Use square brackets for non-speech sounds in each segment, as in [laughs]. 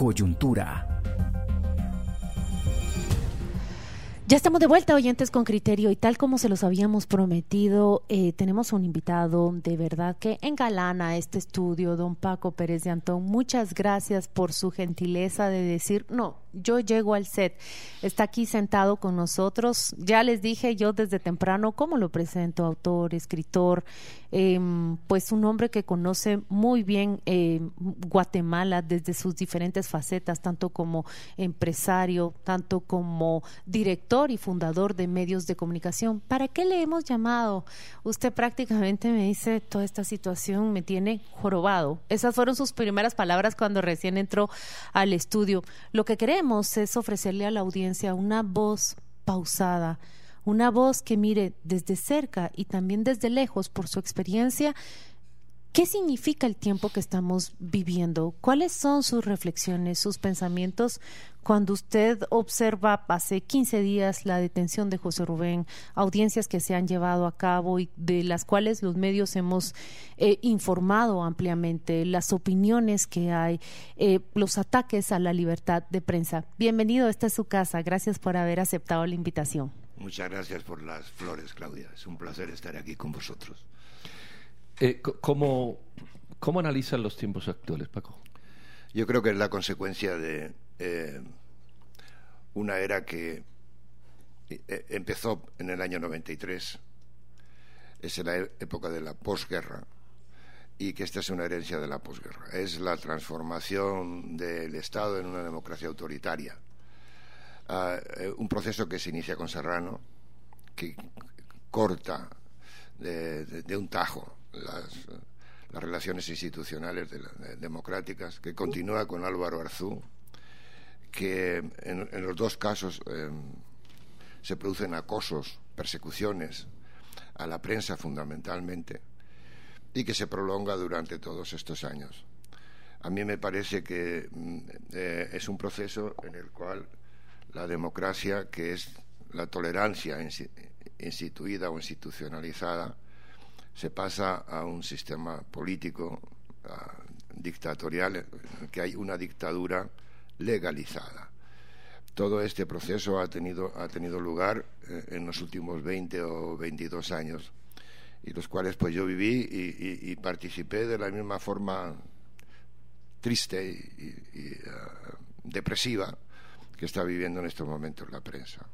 Coyuntura. Ya estamos de vuelta, oyentes con criterio, y tal como se los habíamos prometido, eh, tenemos un invitado de verdad que engalana este estudio, don Paco Pérez de Antón. Muchas gracias por su gentileza de decir, no, yo llego al set, está aquí sentado con nosotros. Ya les dije yo desde temprano cómo lo presento, autor, escritor, em, pues un hombre que conoce muy bien em, Guatemala desde sus diferentes facetas, tanto como empresario, tanto como director y fundador de medios de comunicación. ¿Para qué le hemos llamado? Usted prácticamente me dice, toda esta situación me tiene jorobado. Esas fueron sus primeras palabras cuando recién entró al estudio. Lo que queremos es ofrecerle a la audiencia una voz pausada, una voz que mire desde cerca y también desde lejos por su experiencia ¿Qué significa el tiempo que estamos viviendo? ¿Cuáles son sus reflexiones, sus pensamientos cuando usted observa hace 15 días la detención de José Rubén, audiencias que se han llevado a cabo y de las cuales los medios hemos eh, informado ampliamente, las opiniones que hay, eh, los ataques a la libertad de prensa? Bienvenido, esta es su casa. Gracias por haber aceptado la invitación. Muchas gracias por las flores, Claudia. Es un placer estar aquí con vosotros. Eh, ¿cómo, ¿Cómo analizan los tiempos actuales, Paco? Yo creo que es la consecuencia de eh, una era que eh, empezó en el año 93, es la época de la posguerra, y que esta es una herencia de la posguerra. Es la transformación del Estado en una democracia autoritaria. Ah, un proceso que se inicia con Serrano, que corta de un tajo las, las relaciones institucionales democráticas, que continúa con Álvaro Arzú, que en, los dos casos em, se producen acosos, persecuciones a la prensa fundamentalmente, y que se prolonga durante todos estos años. A mí me parece que mm, eh, es un proceso en el cual la democracia, que es la tolerancia instituida o institucionalizada, se pasa a un sistema político dictatorial en el que hay una dictadura legalizada. Todo este proceso ha tenido, ha tenido lugar eh, en los últimos 20 o 22 años y los cuales pues yo viví y, participé de la misma forma triste y, eh, depresiva que está viviendo en estos momentos la prensa.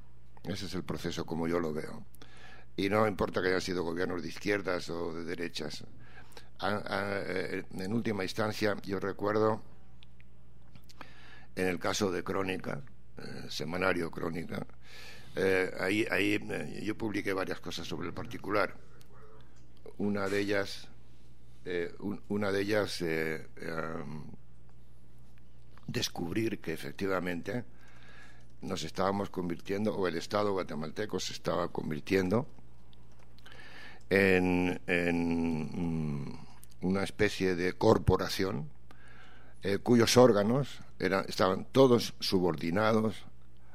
Ese es el proceso como yo lo veo y no importa que hayan sido gobiernos de izquierdas o de derechas. Eh, en última instancia, yo recuerdo en el caso de Crónica, eh, semanario Crónica, eh, ahí, yo publiqué varias cosas sobre el particular. Una de ellas, una de ellas, descubrir que efectivamente nos estábamos convirtiendo, o el Estado guatemalteco se estaba convirtiendo en, mm, una especie de corporación eh, cuyos órganos eran, estaban todos subordinados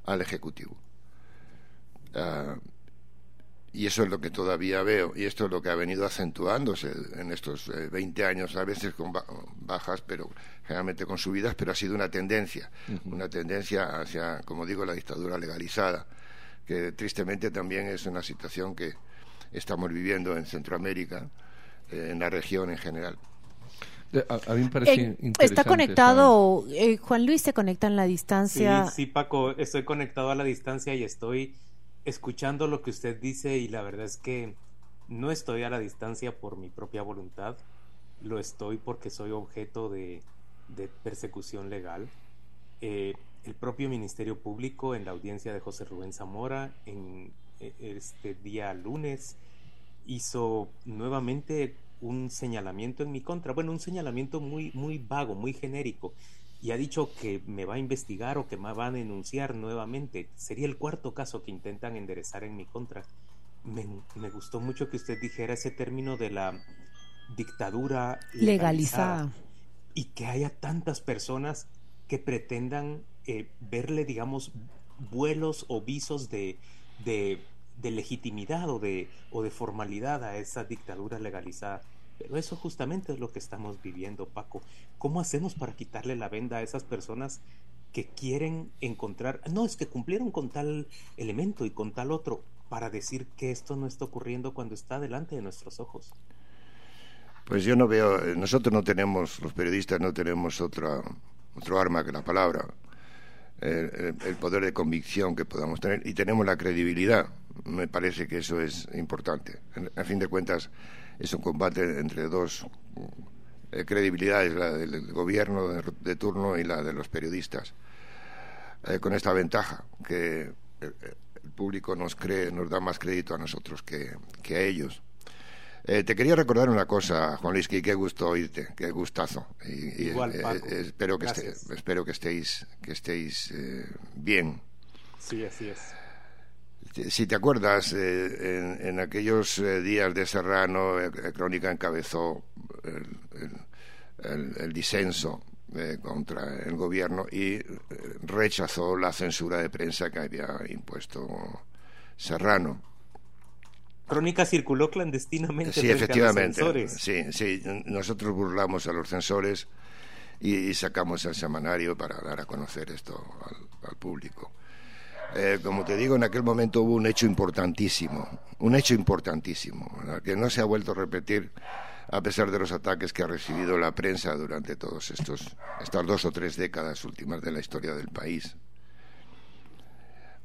al Ejecutivo. Ah, y eso es lo que todavía veo, y esto es lo que ha venido acentuándose en estos 20 eh, años, a veces con bajas, pero generalmente con subidas, pero ha sido una tendencia, una tendencia hacia, como digo, la dictadura legalizada, que tristemente también es una situación que, estamos viviendo en Centroamérica, eh, en la región en general. A, mí me parece eh, Está conectado, eh, Juan Luis se conecta en la distancia. Sí, sí, Paco, estoy conectado a la distancia y estoy escuchando lo que usted dice y la verdad es que no estoy a la distancia por mi propia voluntad, lo estoy porque soy objeto de, de persecución legal. el propio Ministerio Público en la audiencia de José Rubén Zamora en e, este día lunes hizo nuevamente un señalamiento en mi contra, bueno, un señalamiento muy, muy vago, muy genérico, y ha dicho que me va a investigar o que me va a denunciar nuevamente. Sería el cuarto caso que intentan enderezar en mi contra. Me, gustó mucho que usted dijera ese término de la dictadura legalizada, y que haya tantas personas que pretendan eh, verle, digamos, vuelos o visos de, de, legitimidad o de, o de formalidad a esa dictadura legalizada. Pero eso justamente es lo que estamos viviendo, Paco. ¿Cómo hacemos para quitarle la venda a esas personas que quieren encontrar, no, es que cumplieron con tal elemento y con tal otro, para decir que esto no está ocurriendo cuando está delante de nuestros ojos? Pues yo no veo, nosotros no tenemos, los periodistas no tenemos otra, otro arma que la palabra, el, poder de convicción que podamos tener y tenemos la credibilidad. Me parece que eso es importante. A fin de cuentas, es un combate entre dos eh, credibilidades, la del gobierno de, turno y la de los periodistas. Eh, con esta ventaja, que el, público nos cree, nos da más crédito a nosotros que, que a ellos. Eh, te quería recordar una cosa, Juan Luis, que qué gusto oírte, qué gustazo. Y, Igual, Paco. espero, que espero que estéis, que estéis bien. Sí, así es. Si te acuerdas, en, aquellos días de Serrano, Crónica encabezó el, disenso eh, contra el gobierno y eh, rechazó la censura de prensa que había impuesto Serrano. Crónica circuló clandestinamente. Sí, efectivamente. Sí, sí. Nosotros burlamos a los censores y, sacamos el semanario para dar a conocer esto al, público. Eh, como te digo, en aquel momento hubo un hecho importantísimo, un hecho importantísimo, que no se ha vuelto a repetir a pesar de los ataques que ha recibido la prensa durante todos estos estas dos o tres décadas últimas de la historia del país.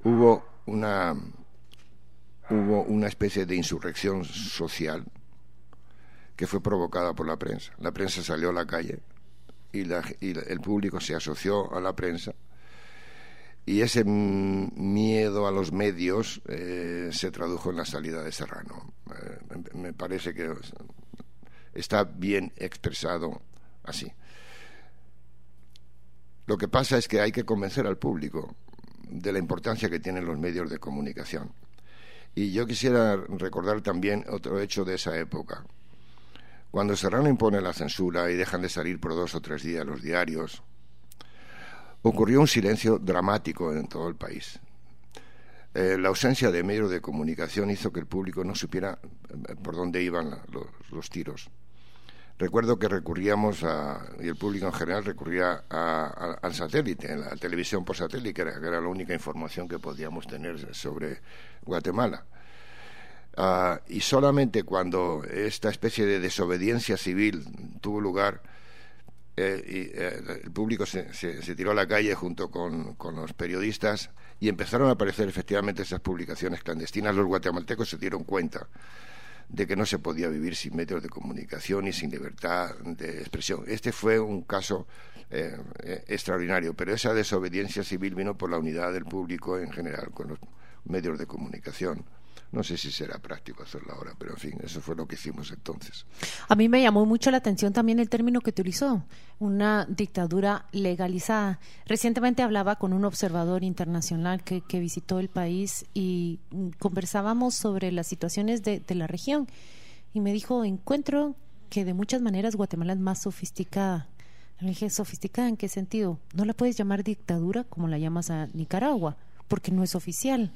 Hubo una hubo una especie de insurrección social que fue provocada por la prensa. La prensa salió a la calle y, el público se asoció a la prensa y ese miedo a los medios eh, se tradujo en la salida de Serrano. Eh, me parece que está bien expresado así. Lo que pasa es que hay que convencer al público de la importancia que tienen los medios de comunicación. Y yo quisiera recordar también otro hecho de esa época. Cuando Serrano impone la censura y dejan de salir por dos o tres días los diarios, ocurrió un silencio dramático en todo el país. Eh, la ausencia de medios de comunicación hizo que el público no supiera eh, por dónde iban los tiros. Recuerdo que recurríamos, a, y el público en general recurría al satélite, a la televisión por satélite, que era, la única información que podíamos tener sobre Guatemala. Ah, y solamente cuando esta especie de desobediencia civil tuvo lugar, eh, y, eh, el público se, tiró a la calle junto con, con, los periodistas y empezaron a aparecer efectivamente esas publicaciones clandestinas. Los guatemaltecos se dieron cuenta de que no se podía vivir sin medios de comunicación y sin libertad de expresión. Este fue un caso eh, eh, extraordinario, pero esa desobediencia civil vino por la unidad del público en general con los medios de comunicación. No sé si será práctico hacerlo ahora, pero en fin, eso fue lo que hicimos entonces. A mí me llamó mucho la atención también el término que utilizó, una dictadura legalizada. Recientemente hablaba con un observador internacional que, visitó el país y conversábamos sobre las situaciones de, de la región y me dijo, encuentro que de muchas maneras Guatemala es más sofisticada. Le dije, ¿sofisticada en qué sentido? No la puedes llamar dictadura como la llamas a Nicaragua, porque no es oficial.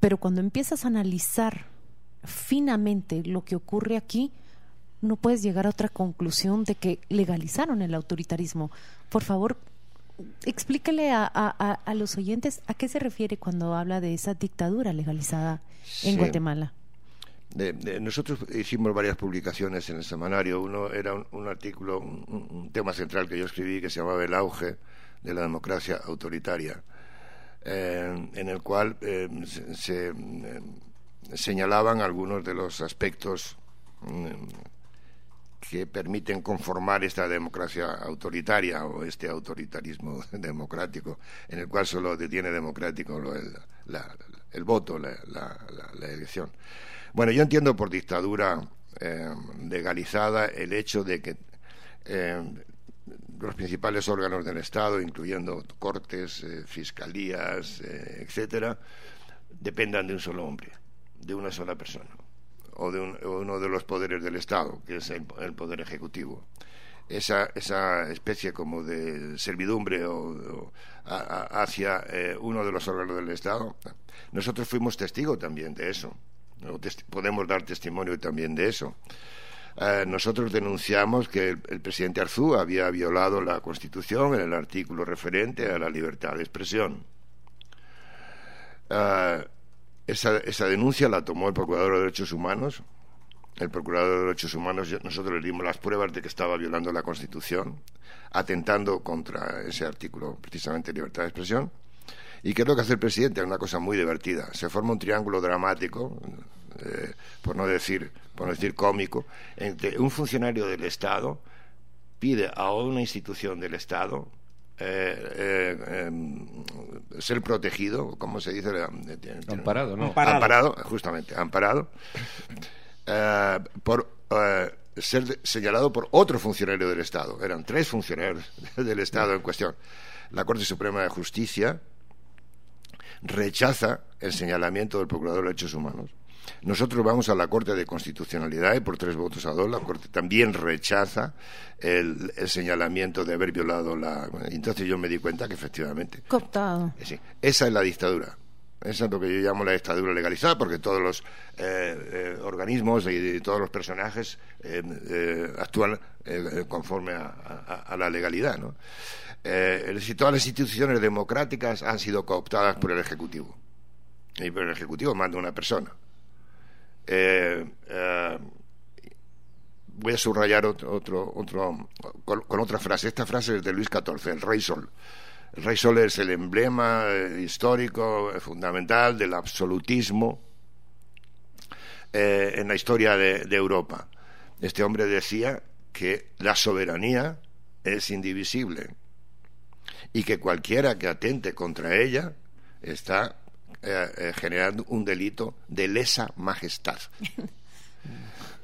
Pero cuando empiezas a analizar finamente lo que ocurre aquí, no puedes llegar a otra conclusión de que legalizaron el autoritarismo. Por favor, explícale a, los oyentes a qué se refiere cuando habla de esa dictadura legalizada en Guatemala. nosotros hicimos varias publicaciones en el semanario. Uno era un, artículo, un, tema central que yo escribí que se llamaba El auge de la democracia autoritaria. Eh, en el cual eh, se, eh, señalaban algunos de los aspectos mm, que permiten conformar esta democracia autoritaria o este autoritarismo [laughs] democrático, en el cual solo detiene democrático el, el voto, la, elección. Bueno, yo entiendo por dictadura legalizada el hecho de que los principales órganos del Estado, incluyendo cortes, eh, fiscalías, eh, etcétera, dependan de un solo hombre, de una sola persona, o de uno de los poderes del Estado, que es el, poder ejecutivo. Esa, esa, especie como de servidumbre o, hacia eh, uno de los órganos del Estado. Nosotros fuimos testigos también de eso, podemos dar testimonio también de eso. Eh, nosotros denunciamos que el, presidente Arzú había violado la Constitución en el artículo referente a la libertad de expresión. Eh, esa, esa, denuncia la tomó el Procurador de Derechos Humanos. El Procurador de Derechos Humanos, nosotros le dimos las pruebas de que estaba violando la Constitución, atentando contra ese artículo, precisamente libertad de expresión. ¿Y qué es lo que hace el presidente? Es una cosa muy divertida. Se forma un triángulo dramático, eh, por no decir por no decir cómico, entre un funcionario del Estado pide a una institución del Estado eh, eh, em, ser protegido, ¿cómo se dice? Amparado, ¿no? Amparado, justamente, amparado, por ser señalado por otro funcionario del Estado. Eran tres funcionarios [laughs] del Estado en cuestión. La Corte Suprema de Justicia rechaza el señalamiento del Procurador de Derechos Humanos nosotros vamos a la Corte de Constitucionalidad y por tres votos a dos la Corte también rechaza el, señalamiento de haber violado la. Entonces yo me di cuenta que efectivamente. Cooptado. Sí, esa es la dictadura. Esa es lo que yo llamo la dictadura legalizada, porque todos los eh, eh, organismos y, todos los personajes eh, actúan conforme a, la legalidad. ¿no? todas las instituciones democráticas han sido cooptadas por el Ejecutivo. Y por el Ejecutivo manda una persona. Eh, eh, voy a subrayar otro, otro, otro con, otra frase. Esta frase es de Luis XIV, el Rey Sol. El Rey Sol es el emblema eh, histórico fundamental del absolutismo en la historia de, de Europa. Este hombre decía que la soberanía es indivisible y que cualquiera que atente contra ella está eh, eh, generando un delito de lesa majestad. [laughs]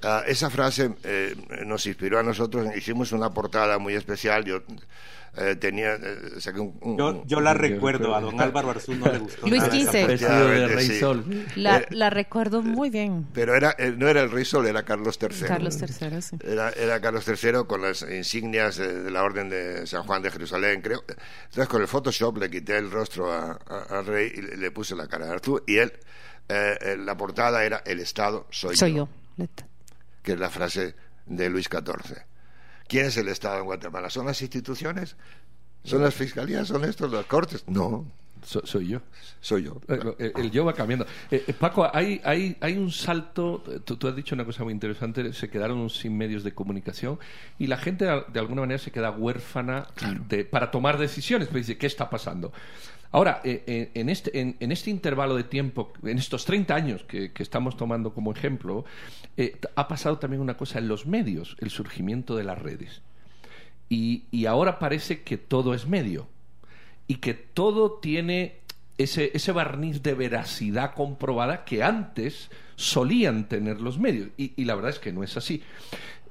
Ah, esa frase eh, nos inspiró a nosotros, hicimos una portada muy especial. Yo eh, tenía. yo, la recuerdo, a don Álvaro Arzú no le gustó. Luis XV. Rey Sol. La, la, recuerdo muy bien. Pero era, no era el Rey Sol, era Carlos III. Carlos III, sí. Era, era Carlos III con las insignias de, la Orden de San Juan de Jerusalén, creo. Entonces, con el Photoshop le quité el rostro al rey y le, puse la cara de Arzú. Y él, la portada era: El Estado soy, soy yo. yo que es la frase de Luis XIV. ¿Quién es el Estado en Guatemala? ¿Son las instituciones? ¿Son las fiscalías? ¿Son estos las cortes? No. soy yo. Soy yo. Eh, el, yo va cambiando. Eh, eh, Paco, hay, hay, hay un salto. Tú, has dicho una cosa muy interesante. Se quedaron sin medios de comunicación y la gente de alguna manera se queda huérfana de, para tomar decisiones. Pues dice, ¿qué está pasando? Ahora, eh, eh, en, este, en, este, intervalo de tiempo, en estos 30 años que, estamos tomando como ejemplo, eh, ha pasado también una cosa en los medios, el surgimiento de las redes. Y, ahora parece que todo es medio y que todo tiene ese, ese barniz de veracidad comprobada que antes solían tener los medios. y, la verdad es que no es así.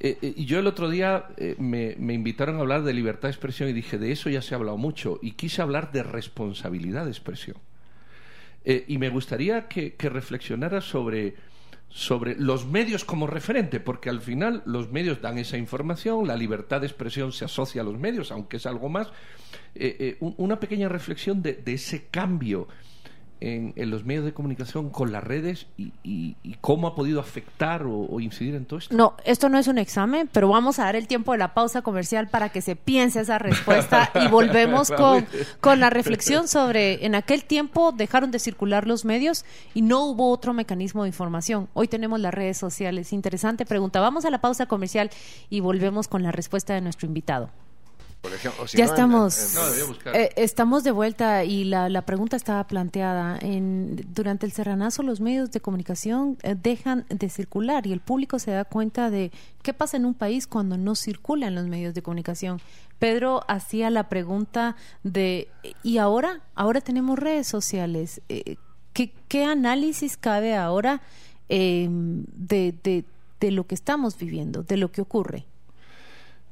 Eh, eh, yo el otro día eh, me, invitaron a hablar de libertad de expresión y dije, de eso ya se ha hablado mucho, y quise hablar de responsabilidad de expresión. y me gustaría que, que reflexionara sobre, sobre los medios como referente, porque al final los medios dan esa información, la libertad de expresión se asocia a los medios, aunque es algo más. una pequeña reflexión de, de ese cambio en, los medios de comunicación con las redes y, cómo ha podido afectar o, incidir en todo esto? No, esto no es un examen, pero vamos a dar el tiempo de la pausa comercial para que se piense esa respuesta [laughs] y volvemos con, con la reflexión sobre en aquel tiempo dejaron de circular los medios y no hubo otro mecanismo de información. Hoy tenemos las redes sociales. Interesante pregunta. Vamos a la pausa comercial y volvemos con la respuesta de nuestro invitado ya estamos, eh, estamos de vuelta y la, la, pregunta estaba planteada. En, durante el serranazo los medios de comunicación eh, dejan de circular y el público se da cuenta de qué pasa en un país cuando no circulan los medios de comunicación. Pedro hacía la pregunta de, ¿y ahora? Ahora tenemos redes sociales. Eh, ¿qué, ¿Qué análisis cabe ahora de, de, de lo que estamos viviendo, de lo que ocurre?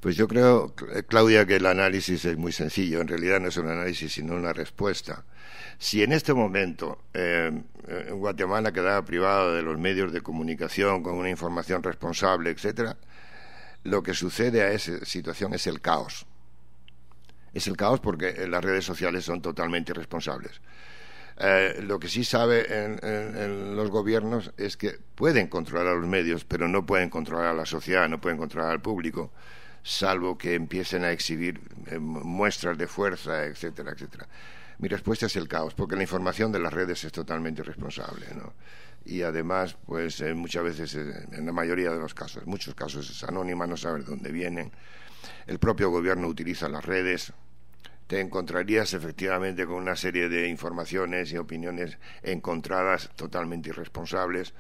Pues yo creo, Claudia, que el análisis es muy sencillo. En realidad no es un análisis, sino una respuesta. Si en este momento eh, Guatemala quedaba privado de los medios de comunicación con una información responsable, etcétera, lo que sucede a esa situación es el caos. Es el caos porque las redes sociales son totalmente irresponsables. Eh, lo que sí sabe en, los gobiernos es que pueden controlar a los medios, pero no pueden controlar a la sociedad, no pueden controlar al público, salvo que empiecen a exhibir eh, muestras de fuerza, etcétera, etcétera. Mi respuesta es el caos, porque la información de las redes es totalmente irresponsable, ¿no? Y además, pues eh, muchas veces, en la mayoría de los casos, muchos casos es anónima, no sabe de dónde vienen. El propio gobierno utiliza las redes, te encontrarías efectivamente con una serie de informaciones y opiniones encontradas totalmente irresponsables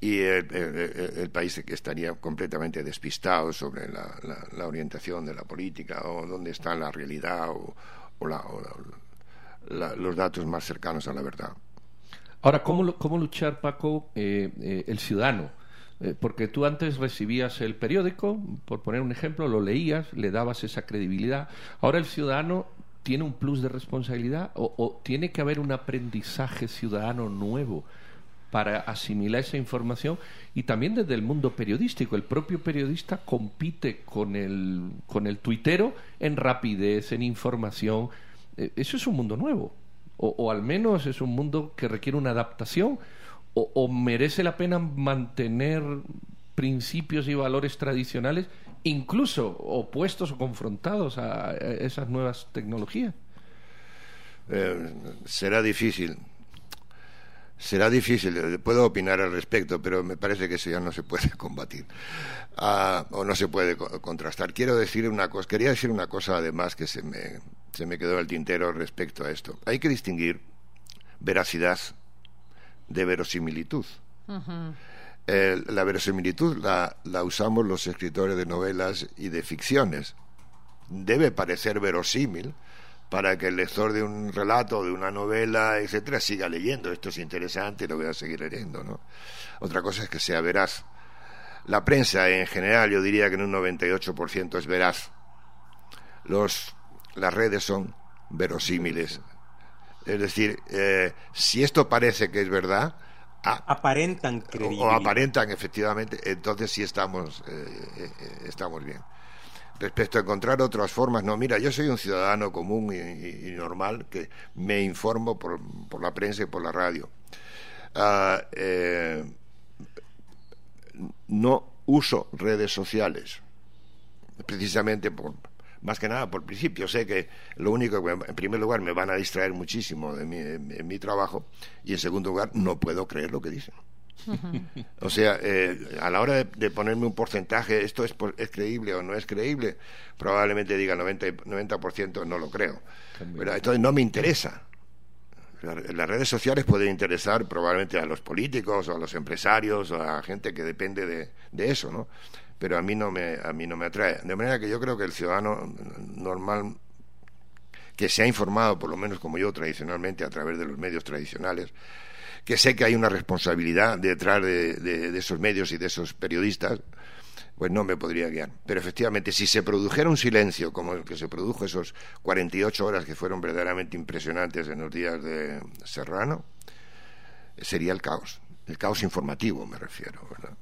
y el, país estaría completamente despistado sobre la, orientación de la política o dónde está la realidad o, los datos más cercanos a la verdad. Ahora, ¿cómo, cómo luchar, Paco, eh, eh, el ciudadano? Eh, porque tú antes recibías el periódico, por poner un ejemplo, lo leías, le dabas esa credibilidad. Ahora el ciudadano tiene un plus de responsabilidad o, tiene que haber un aprendizaje ciudadano nuevo para asimilar esa información y también desde el mundo periodístico. El propio periodista compite con el, con el tuitero en rapidez, en información. Eh, eso es un mundo nuevo. o, al menos es un mundo que requiere una adaptación o, merece la pena mantener principios y valores tradicionales, incluso opuestos o confrontados a esas nuevas tecnologías? Eh, será difícil. Será difícil, puedo opinar al respecto, pero me parece que eso ya no se puede [laughs] combatir ah, o no se puede contrastar. Quiero decir una cosa, quería decir una cosa además que se me, se me quedó el tintero respecto a esto. Hay que distinguir veracidad de verosimilitud. la verosimilitud la, la, usamos los escritores de novelas y de ficciones. Debe parecer verosímil para que el lector de un relato, de una novela, etcétera, siga leyendo. Esto es interesante, lo voy a seguir leyendo, ¿no? Otra cosa es que sea veraz. La prensa en general, yo diría que en un 98% es veraz. Los, las redes son verosímiles, es decir, eh, si esto parece que es verdad, aparentan O, aparentan efectivamente, entonces sí estamos, eh, eh, estamos bien. Respecto a encontrar otras formas, no, mira, yo soy un ciudadano común y, normal que me informo por, por, la prensa y por la radio. Ah, no uso redes sociales, precisamente por, más que nada por principio. Sé que lo único que, en primer lugar, me van a distraer muchísimo de mi, en mi trabajo y, en segundo lugar, no puedo creer lo que dicen. O sea, eh, a la hora de, ponerme un porcentaje, esto es, es, creíble o no es creíble, probablemente diga 90%, 90 no lo creo. Pero entonces no me interesa. Las redes sociales pueden interesar probablemente a los políticos o a los empresarios o a gente que depende de, de eso, ¿no? pero a mí no me, a mí no me atrae. De manera que yo creo que el ciudadano normal que se ha informado, por lo menos como yo tradicionalmente, a través de los medios tradicionales, que sé que hay una responsabilidad detrás de, esos medios y de esos periodistas, pues no me podría guiar. Pero efectivamente, si se produjera un silencio como el que se produjo esos 48 horas que fueron verdaderamente impresionantes en los días de Serrano, sería el caos. El caos informativo, me refiero, ¿verdad?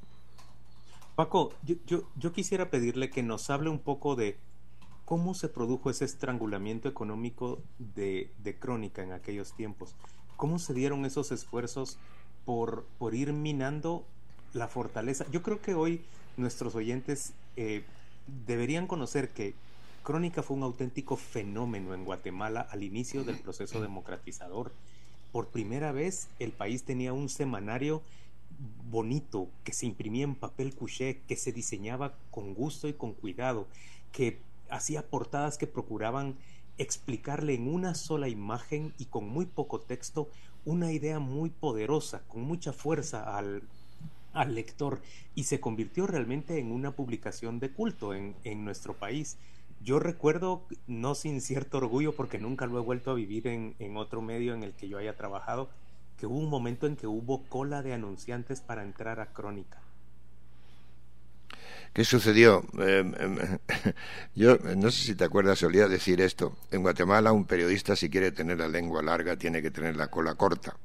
Paco, yo, yo, quisiera pedirle que nos hable un poco de cómo se produjo ese estrangulamiento económico de, Crónica en aquellos tiempos. ¿Cómo se dieron esos esfuerzos por, por ir minando la fortaleza? Yo creo que hoy nuestros oyentes eh, deberían conocer que Crónica fue un auténtico fenómeno en Guatemala al inicio del proceso democratizador. Por primera vez el país tenía un semanario bonito, que se imprimía en papel couché, que se diseñaba con gusto y con cuidado, que hacía portadas que procuraban explicarle en una sola imagen y con muy poco texto una idea muy poderosa, con mucha fuerza al, al lector y se convirtió realmente en una publicación de culto en, en, nuestro país. Yo recuerdo, no sin cierto orgullo, porque nunca lo he vuelto a vivir en, en otro medio en el que yo haya trabajado, que hubo un momento en que hubo cola de anunciantes para entrar a Crónica. ¿Qué sucedió? Em, [laughs] yo no sé si te acuerdas, solía decir esto. En Guatemala un periodista si quiere tener la lengua larga tiene que tener la cola corta.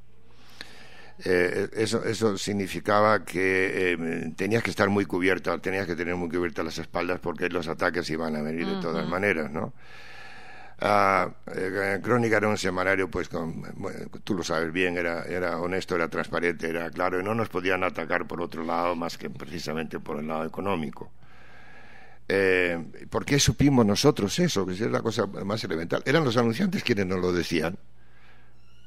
Eh, eso, eso significaba que em, tenías que estar muy cubierto, tenías que tener muy cubiertas las espaldas porque los ataques iban a venir de todas maneras, ¿no? Eh, Crónica era un semanario, pues, tú lo sabes bien, era, era honesto, era transparente, era claro, y no nos podían atacar por otro lado más que precisamente por el lado económico. Eh, ¿Por qué supimos nosotros eso? Que es la cosa más elemental. Eran los anunciantes quienes nos lo decían.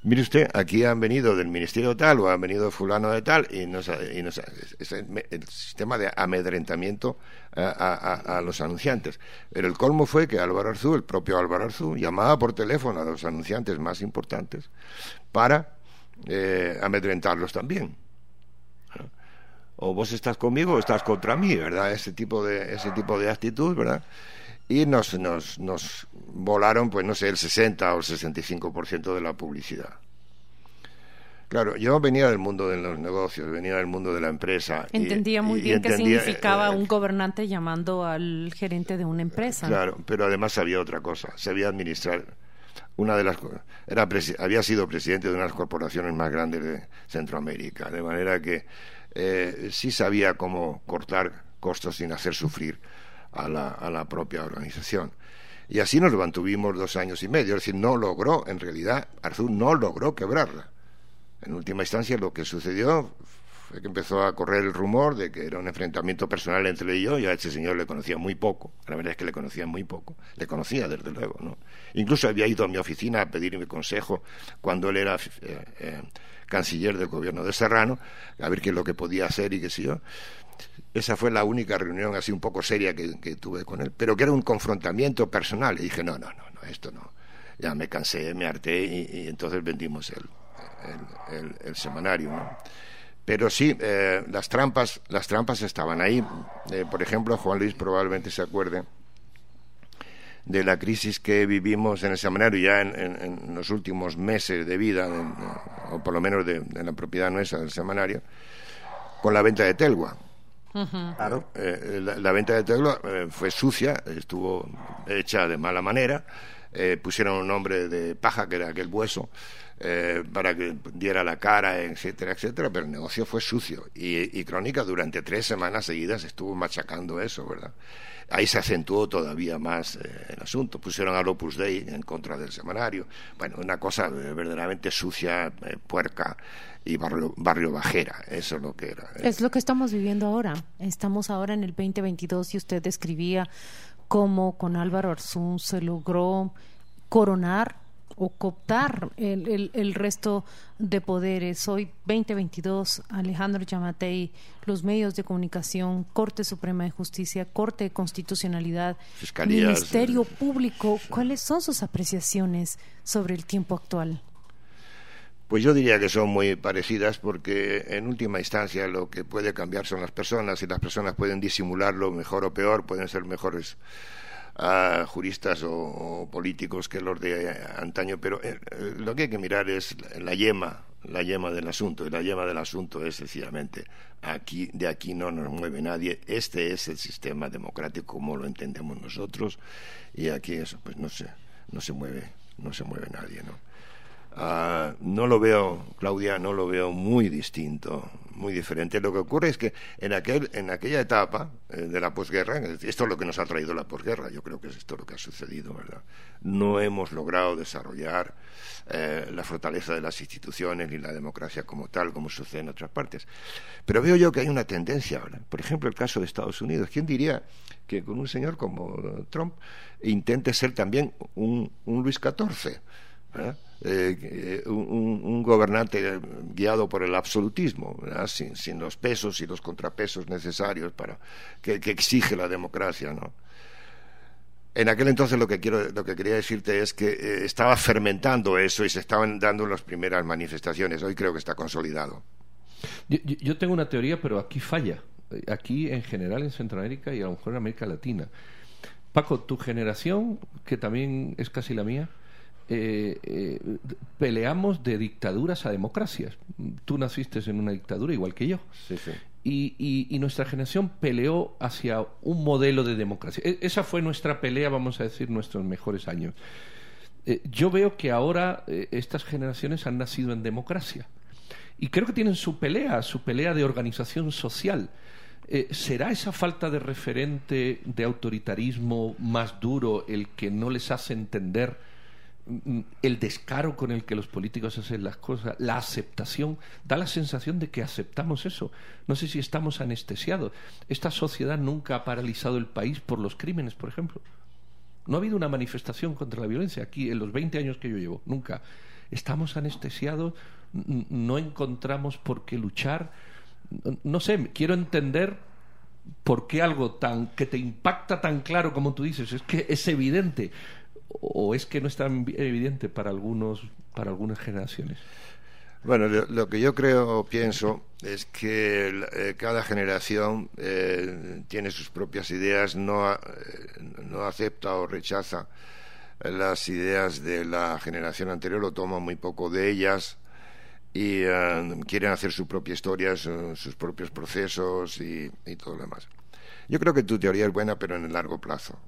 Mire usted, aquí han venido del ministerio tal o han venido fulano de tal y, nos, y nos, es el, sistema de amedrentamiento a, los anunciantes. Pero el colmo fue que Álvaro Arzú, el propio Álvaro Arzú, llamaba por teléfono a los anunciantes más importantes para eh, amedrentarlos también. O vos estás conmigo o estás contra mí, ¿verdad? Ese tipo de, ese tipo de actitud, ¿verdad? Y nos, nos, nos volaron, pues no sé, el 60 o el 65% de la publicidad. Claro, yo venía del mundo de los negocios, venía del mundo de la empresa. Entendía muy bien qué significaba eh, un gobernante llamando al gerente de una empresa. Claro, pero además había otra cosa, sabía administrar una de las era había sido presidente de una de las corporaciones más grandes de Centroamérica, de manera que eh, sí sabía cómo cortar costos sin hacer sufrir a la, propia organización. Y así nos mantuvimos dos años y medio. Es decir, no logró, en realidad, Arzú no logró quebrarla. En última instancia, lo que sucedió fue que empezó a correr el rumor de que era un enfrentamiento personal entre él y yo. y a ese señor le conocía muy poco. La verdad es que le conocía muy poco. Le conocía, desde luego. ¿no? Incluso había ido a mi oficina a pedirme consejo cuando él era eh, eh, canciller del gobierno de Serrano, a ver qué es lo que podía hacer y qué sé yo. Esa fue la única reunión así un poco seria que, tuve con él, pero que era un confrontamiento personal. Y dije, no, no, no, no esto no. Ya me cansé, me harté y, entonces vendimos el, el, semanario. Pero sí, eh, las trampas, las trampas estaban ahí. Eh, por ejemplo, Juan Luis probablemente se acuerde de la crisis que vivimos en el semanario ya en, los últimos meses de vida, o por lo menos de, la propiedad nuestra del semanario, con la venta de Telgua. Claro. Eh, la, venta de Telgua eh, fue sucia, estuvo hecha de mala manera. Eh, pusieron un nombre de paja, que era aquel hueso, para que diera la cara, etcétera, etcétera, pero el negocio fue sucio. Y, Crónica durante tres semanas seguidas estuvo machacando eso, ¿verdad? Ahí se acentuó todavía más el asunto. Pusieron al Opus Dei en contra del semanario. Bueno, una cosa verdaderamente sucia, puerca y barrio, barrio bajera, eso es lo que era. Es lo que estamos viviendo ahora. Estamos ahora en el 2022 y usted describía cómo con Álvaro Arzún se logró coronar o cooptar el, el, resto de poderes. Hoy 2022, Alejandro Yamatei, los medios de comunicación, Corte Suprema de Justicia, Corte de Constitucionalidad, Ministerio Público, ¿cuáles son sus apreciaciones sobre el tiempo actual? Pues yo diría que son muy parecidas porque en última instancia lo que puede cambiar son las personas y las personas pueden disimularlo mejor o peor, pueden ser mejores ah, juristas o, políticos que los de antaño, pero eh, eh, lo que hay que mirar es la yema, la yema del asunto y la yema del asunto es sencillamente aquí de aquí no nos mueve nadie, este es el sistema democrático como lo entendemos nosotros y aquí eso pues no se no se mueve, no se mueve nadie, ¿no? Ah, no lo veo, Claudia, no lo veo muy distinto, muy diferente. Lo que ocurre es que en, aquel, en aquella etapa eh, de la posguerra, esto es lo que nos ha traído la posguerra, yo creo que es esto lo que ha sucedido, ¿verdad? No hemos logrado desarrollar eh, la fortaleza de las instituciones ni la democracia como tal, como sucede en otras partes. Pero veo yo que hay una tendencia ahora. Por ejemplo, el caso de Estados Unidos. ¿Quién diría que con un señor como Trump intente ser también un, un Luis XIV? Eh, un, gobernante guiado por el absolutismo, sin, sin, los pesos y los contrapesos necesarios para que, exige la democracia. En aquel entonces lo que quiero, lo que quería decirte es que eh, estaba fermentando eso y se estaban dando las primeras manifestaciones. Hoy creo que está consolidado. Yo, tengo una teoría, pero aquí falla. Aquí en general en Centroamérica y a lo mejor en América Latina. Paco, tu generación, que también es casi la mía, eh, eh, peleamos de dictaduras a democracias. Tú naciste en una dictadura igual que yo. Y, nuestra generación peleó hacia un modelo de democracia. E, esa fue nuestra pelea, vamos a decir, nuestros mejores años. Eh, yo veo que ahora estas generaciones han nacido en democracia. Y creo que tienen su pelea, su pelea de organización social. Eh, ¿Será esa falta de referente de autoritarismo más duro el que no les hace entender el descaro con el que los políticos hacen las cosas, la aceptación, da la sensación de que aceptamos eso. No sé si estamos anestesiados. Esta sociedad nunca ha paralizado el país por los crímenes, por ejemplo. No ha habido una manifestación contra la violencia aquí en los 20 años que yo llevo, nunca. Estamos anestesiados, no encontramos por qué luchar no sé, quiero entender por qué algo tan que te impacta tan claro como tú dices, es que es evidente o es que no es tan evidente para algunos para algunas generaciones. Bueno, lo, que yo creo, pienso, es que eh, cada generación eh, tiene sus propias ideas, no, eh, no acepta o rechaza las ideas de la generación anterior, o toma muy poco de ellas, y eh, quieren hacer su propia historia, sus propios procesos y, todo lo demás. Yo creo que tu teoría es buena, pero en el largo plazo.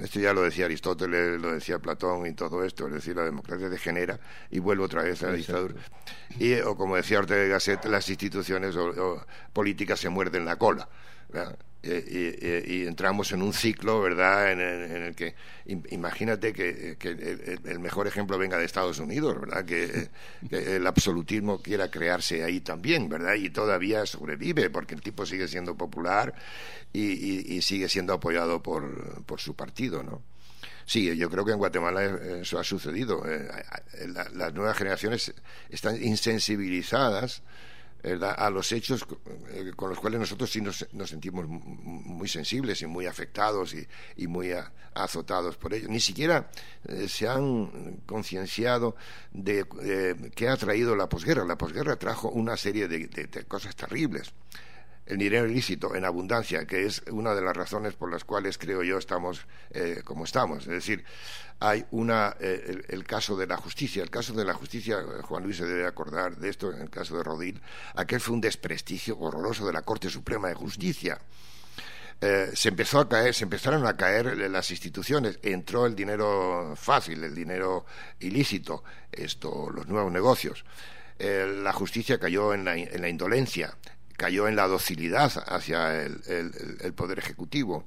Esto ya lo decía Aristóteles, lo decía Platón y todo esto, es decir, la democracia degenera y vuelve otra vez a la dictadura. Y, o como decía Ortega Gasset, las instituciones políticas se muerden la cola y, entramos en un ciclo, ¿verdad?, en, el que imagínate que, el, mejor ejemplo venga de Estados Unidos, ¿verdad?, [laughs] que, el absolutismo quiera crearse ahí también, ¿verdad?, y todavía sobrevive porque el tipo sigue siendo popular y, sigue siendo apoyado por, por su partido, ¿no? Sí, yo creo que en Guatemala eso ha sucedido. Eh, las nuevas generaciones están insensibilizadas a los hechos eh, con los cuales nosotros sí nos, sentimos muy sensibles y muy afectados y, muy azotados por ellos. Ni siquiera eh, se han concienciado de eh, qué ha traído la posguerra. La posguerra trajo una serie de cosas terribles el dinero ilícito en abundancia, que es una de las razones por las cuales creo yo estamos eh, como estamos. Es decir, hay una eh, el, caso de la justicia. El caso de la justicia, Juan Luis se debe acordar de esto, en el caso de Rodil, aquel fue un desprestigio horroroso de la Corte Suprema de Justicia. Eh, se empezó a caer, se empezaron a caer las instituciones, entró el dinero fácil, el dinero ilícito, esto, los nuevos negocios. la justicia cayó en la indolencia, cayó en la docilidad hacia el, Poder Ejecutivo.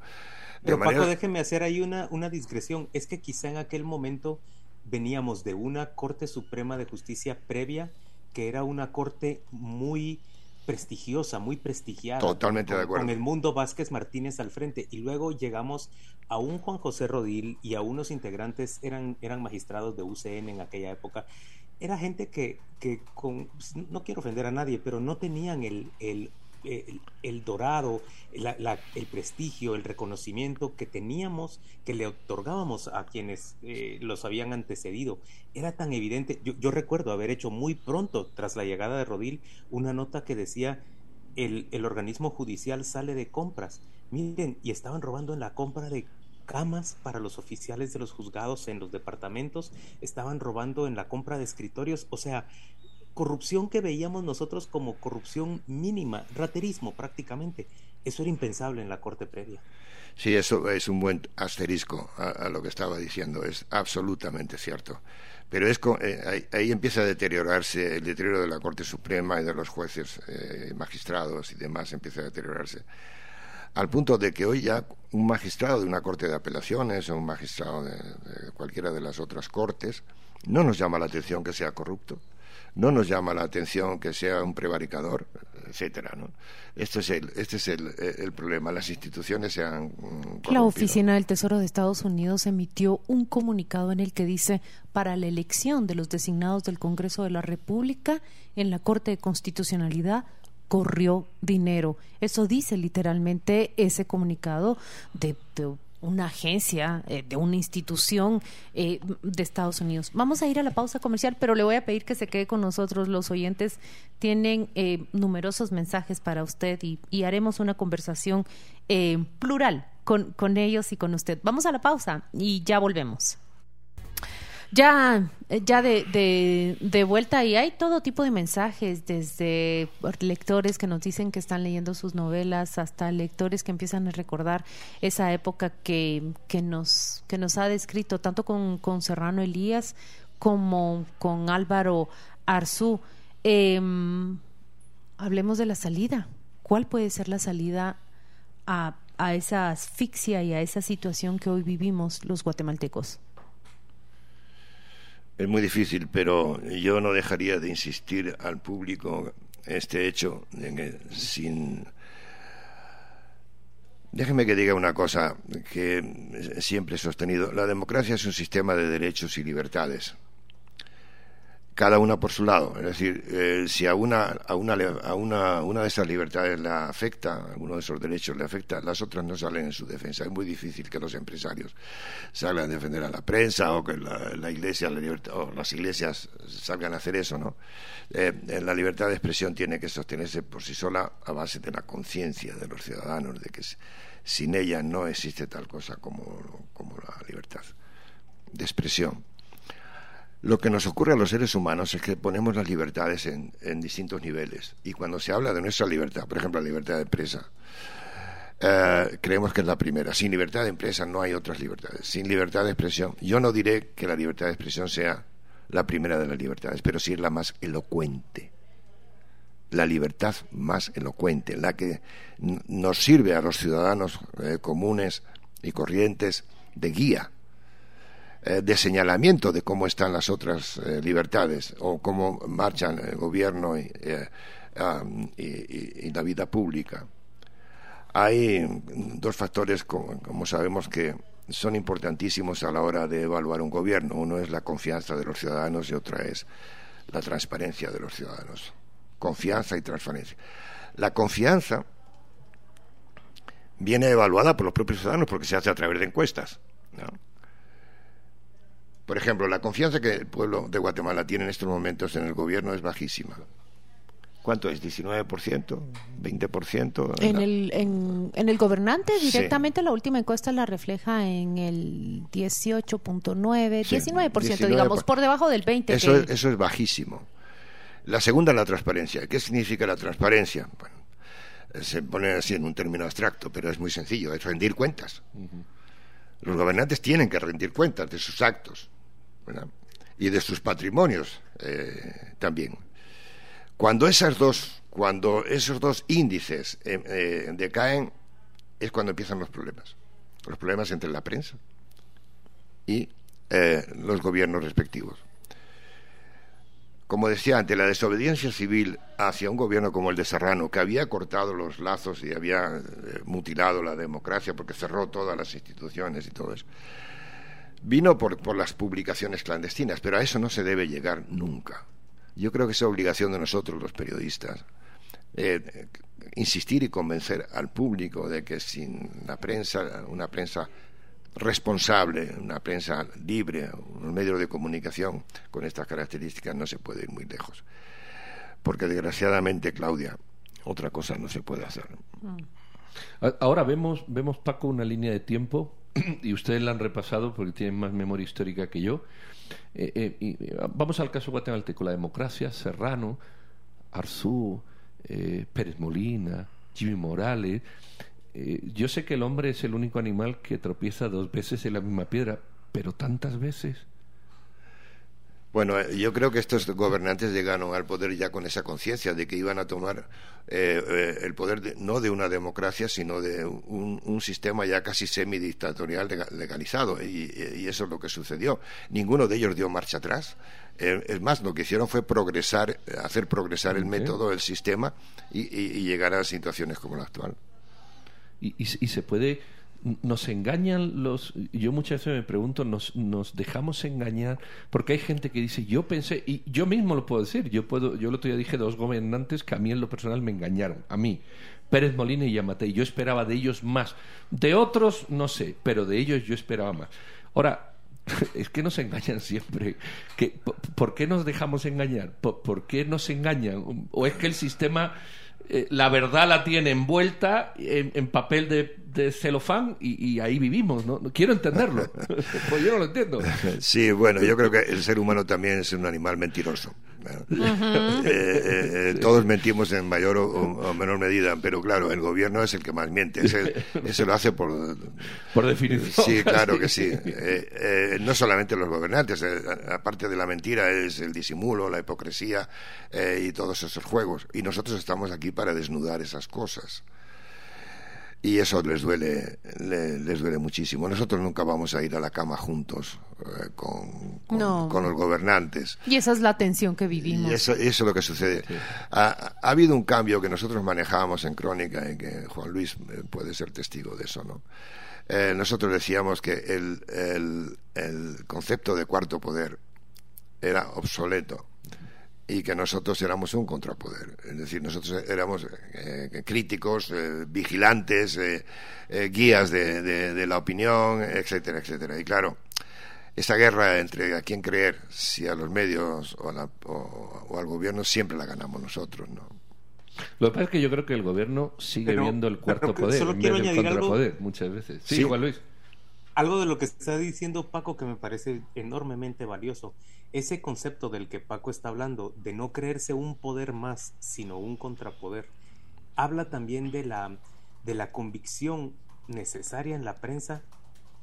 Pero Paco, déjeme hacer ahí una, una discreción. Es que quizá en aquel momento veníamos de una Corte Suprema de Justicia previa, que era una corte muy prestigiosa, muy prestigiada. Totalmente con, de acuerdo. Con el mundo Vázquez Martínez al frente. Y luego llegamos a un Juan José Rodil y a unos integrantes, eran, eran magistrados de UCN en aquella época, era gente que, que con, pues, no quiero ofender a nadie, pero no tenían el, el, el, dorado, el prestigio, el reconocimiento que teníamos, que le otorgábamos a quienes eh, los habían antecedido. Era tan evidente, yo, yo, recuerdo haber hecho muy pronto, tras la llegada de Rodil, una nota que decía, el, el organismo judicial sale de compras. Miren, y estaban robando en la compra de camas para los oficiales de los juzgados en los departamentos, estaban robando en la compra de escritorios, o sea, corrupción que veíamos nosotros como corrupción mínima, raterismo prácticamente. Eso era impensable en la corte previa. Sí, eso es un buen asterisco a, lo que estaba diciendo, es absolutamente cierto. Pero es eh, ahí, empieza a deteriorarse el deterioro de la Corte Suprema y de los jueces, eh, magistrados y demás, empieza a deteriorarse al punto de que hoy ya un magistrado de una corte de apelaciones o un magistrado de, cualquiera de las otras cortes no nos llama la atención que sea corrupto, no nos llama la atención que sea un prevaricador, etcétera, ¿no? Este es el, este es el, problema. Las instituciones se han mm, La Oficina del Tesoro de Estados Unidos emitió un comunicado en el que dice para la elección de los designados del Congreso de la República en la Corte de Constitucionalidad corrió dinero. Eso dice literalmente ese comunicado de, una agencia, eh, de una institución eh, de Estados Unidos. Vamos a ir a la pausa comercial, pero le voy a pedir que se quede con nosotros. Los oyentes tienen eh, numerosos mensajes para usted y, y haremos una conversación plural con, con ellos y con usted. Vamos a la pausa y ya volvemos. Ya, eh, ya de, de, vuelta y hay todo tipo de mensajes, desde lectores que nos dicen que están leyendo sus novelas hasta lectores que empiezan a recordar esa época que, que, nos, que nos ha descrito, tanto con, con Serrano Elías como con Álvaro Arzú. Em, hablemos de la salida. ¿Cuál puede ser la salida a, a esa asfixia y a esa situación que hoy vivimos los guatemaltecos? Es muy difícil, pero yo no dejaría de insistir al público este hecho de que sin Déjeme que diga una cosa que siempre he sostenido. La democracia es un sistema de derechos y libertades cada una por su lado. Es decir, eh, si a una, a, una, a una, una de esas libertades la afecta, alguno de esos derechos le afecta, las otras no salen en su defensa. Es muy difícil que los empresarios salgan a defender a la prensa o que la, iglesia o las iglesias salgan a hacer eso, ¿no? Eh, la libertad de expresión tiene que sostenerse por sí sola a base de la conciencia de los ciudadanos, de que sin ella no existe tal cosa como, como la libertad de expresión. Lo que nos ocurre a los seres humanos es que ponemos las libertades en, distintos niveles. Y cuando se habla de nuestra libertad, por ejemplo, la libertad de empresa, eh, creemos que es la primera. Sin libertad de empresa no hay otras libertades. Sin libertad de expresión, yo no diré que la libertad de expresión sea la primera de las libertades, pero sí es la más elocuente. La libertad más elocuente, la que nos sirve a los ciudadanos eh, comunes y corrientes de guía eh, de señalamiento de cómo están las otras eh, libertades o cómo marchan el gobierno eh, y, la vida pública. Hay dos factores, como, sabemos, que son importantísimos a la hora de evaluar un gobierno. Uno es la confianza de los ciudadanos y otra es la transparencia de los ciudadanos. Confianza y transparencia. La confianza viene evaluada por los propios ciudadanos porque se hace a través de encuestas. ¿no? Por ejemplo, la confianza que el pueblo de Guatemala tiene en estos momentos en el gobierno es bajísima. ¿Cuánto es? ¿19%? ¿20%? En, el, en, el gobernante directamente la última encuesta la refleja en el 18.9, 19%, digamos, por debajo del 20%. Eso, es, eso es bajísimo. La segunda, la transparencia. ¿Qué significa la transparencia? Bueno, se pone así en un término abstracto, pero es muy sencillo, es rendir cuentas. Los gobernantes tienen que rendir cuentas de sus actos y de sus patrimonios eh, también. Cuando esas dos, cuando esos dos índices eh, eh, decaen, es cuando empiezan los problemas. Los problemas entre la prensa y los gobiernos respectivos. Como decía antes, la desobediencia civil hacia un gobierno como el de Serrano, que había cortado los lazos y había mutilado la democracia porque cerró todas las instituciones y todo eso, Vino por, por las publicaciones clandestinas, pero a eso no se debe llegar nunca. Yo creo que es obligación de nosotros, los periodistas, eh, insistir y convencer al público de que sin la prensa, una prensa responsable, una prensa libre, un medio de comunicación con estas características no se puede ir muy lejos. Porque desgraciadamente, Claudia, otra cosa no se puede hacer. Ahora vemos, vemos Paco, una línea de tiempo [clears throat] y ustedes la han repasado porque tienen más memoria histórica que yo. Eh, eh, y, vamos al caso guatemalteco, la democracia, Serrano, Arzú, eh, Pérez Molina, Jimmy Morales. yo sé que el hombre es el único animal que tropieza dos veces en la misma piedra, pero tantas veces. Bueno, eh, yo creo que estos gobernantes llegaron al poder ya con esa conciencia de que iban a tomar eh, eh, el poder no de una democracia, sino de un, sistema ya casi semidictatorial legalizado. Y, eso es lo que sucedió. Ninguno de ellos dio marcha atrás. es más, lo que hicieron fue progresar, hacer progresar el método, el sistema y, llegar a situaciones como la actual. y se puede nos engañan los yo muchas veces me pregunto nos nos dejamos engañar porque hay gente que dice yo pensé y yo mismo lo puedo decir yo puedo yo el otro día dije dos gobernantes que a mí en lo personal me engañaron a mí Pérez Molina y Yamatei yo esperaba de ellos más de otros no sé pero de ellos yo esperaba más ahora [laughs] es que nos engañan siempre. ¿Por qué nos dejamos engañar? ¿Por, qué nos engañan? ¿O es que el sistema eh, la verdad la tiene envuelta en, papel de, celofán y, ahí vivimos, ¿no? Quiero entenderlo, [laughs] pues yo no lo entiendo. Sí, bueno, yo creo que el ser humano también es un animal mentiroso. [laughs] Eh, eh, todos mentimos en mayor o, menor medida, pero claro, el gobierno es el que más miente, ese, [laughs] lo hace por... Por definición. Sí, claro que sí. [laughs] no solamente los gobernantes, aparte de la mentira es el disimulo, la hipocresía y todos esos juegos. Y nosotros estamos aquí para desnudar esas cosas. y eso les duele les, duele muchísimo nosotros nunca vamos a ir a la cama juntos eh, con, con, los gobernantes. Y esa es la tensión que vivimos. Y eso, es lo que sucede. Ha, habido un cambio que nosotros manejábamos en crónica y que Juan Luis eh, puede ser testigo de eso no eh, nosotros decíamos que el, el, el concepto de cuarto poder era obsoleto y que nosotros éramos un contrapoder. Es decir, nosotros éramos eh, críticos, eh, vigilantes, eh, guías de, de, la opinión, etcétera, etcétera. Y claro, esa guerra entre a quién creer, si a los medios o, o, al gobierno, siempre la ganamos nosotros, ¿no? Lo que pasa es que yo creo que el gobierno sigue viendo el cuarto poder solo quiero el contrapoder muchas veces. Sí, Juan Luis. Algo de lo que está diciendo Paco que me parece enormemente valioso ese concepto del que Paco está hablando, de no creerse un poder más, sino un contrapoder, habla también de la, de la convicción necesaria en la prensa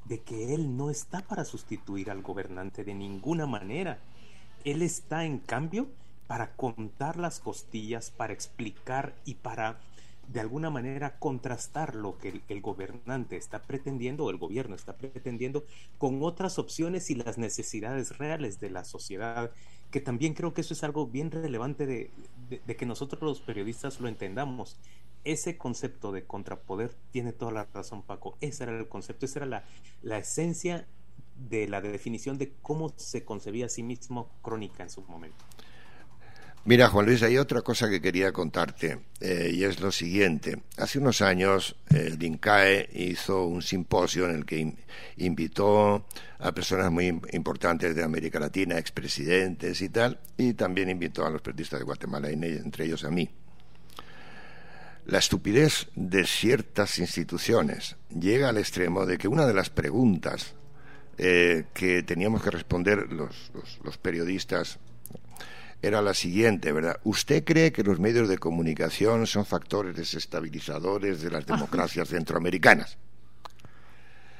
de que él no está para sustituir al gobernante de ninguna manera. Él está, en cambio, para contar las costillas, para explicar y para de alguna manera contrastar lo que el, gobernante está pretendiendo o el gobierno está pretendiendo con otras opciones y las necesidades reales de la sociedad, que también creo que eso es algo bien relevante de, que nosotros los periodistas lo entendamos. Ese concepto de contrapoder tiene toda la razón, Paco. Ese era el concepto, esa era la, la esencia de la definición de cómo se concebía a sí mismo Crónica en su momento. Mira, Juan Luis, hay otra cosa que quería contarte eh, y es lo siguiente. Hace unos años el INCAE hizo un simposio en el que invitó a personas muy importantes de América Latina, expresidentes y tal, y también invitó a los periodistas de Guatemala, y entre ellos a mí. La estupidez de ciertas instituciones llega al extremo de que una de las preguntas eh, que teníamos que responder los periodistas era la siguiente, ¿verdad? ¿Usted cree que los medios de comunicación son factores desestabilizadores de las democracias centroamericanas?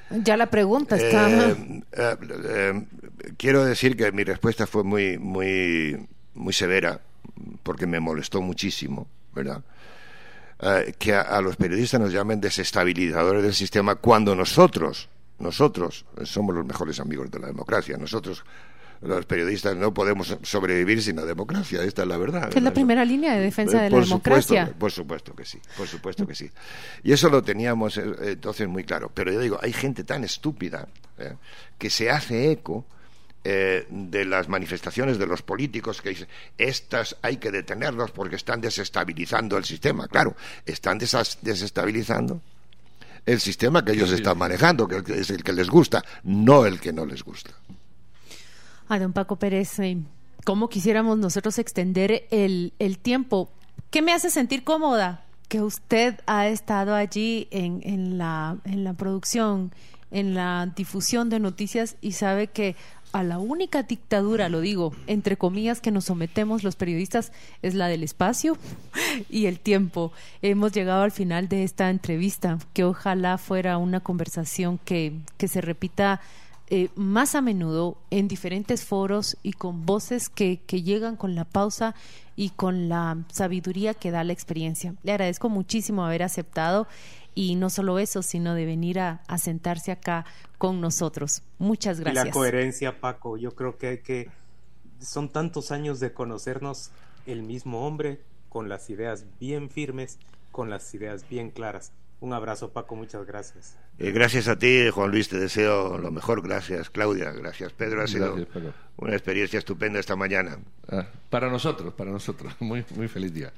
Ya la pregunta está. Eh, eh, eh, quiero decir que mi respuesta fue muy, muy, muy severa, porque me molestó muchísimo, ¿verdad? Que a, los periodistas nos llamen desestabilizadores del sistema cuando nosotros, nosotros somos los mejores amigos de la democracia. Nosotros los periodistas no podemos sobrevivir sin la democracia, esta es la verdad. es la primera línea de defensa de la democracia. por supuesto que sí, por supuesto que sí. Y eso lo teníamos eh, entonces muy claro. Pero yo digo, hay gente tan estúpida eh, que se hace eco eh, de las manifestaciones de los políticos que dicen estas hay que detenerlos porque están desestabilizando el sistema. Claro, están desestabilizando el sistema que ellos están manejando, que es el que les gusta, no el que no les gusta a don Paco Pérez, eh, cómo quisiéramos nosotros extender el, el tiempo. ¿Qué me hace sentir cómoda? Que usted ha estado allí en, en, la, en la producción, en la difusión de noticias y sabe que a la única dictadura, lo digo, entre comillas, que nos sometemos los periodistas es la del espacio y el tiempo. Hemos llegado al final de esta entrevista, que ojalá fuera una conversación que, que se repita eh, más a menudo en diferentes foros y con voces que, que llegan con la pausa y con la sabiduría que da la experiencia. Le agradezco muchísimo haber aceptado y no solo eso, sino de venir a, sentarse acá con nosotros. Muchas gracias. Y la coherencia, Paco, yo creo que, que son tantos años de conocernos el mismo hombre con las ideas bien firmes, con las ideas bien claras. Un abrazo, Paco, muchas gracias. Eh, gracias a ti, Juan Luis, te deseo lo mejor. Gracias, Claudia. Gracias, Pedro. Ha sido una experiencia estupenda esta mañana. Ah, para nosotros, para nosotros. [laughs] Muy, muy feliz día.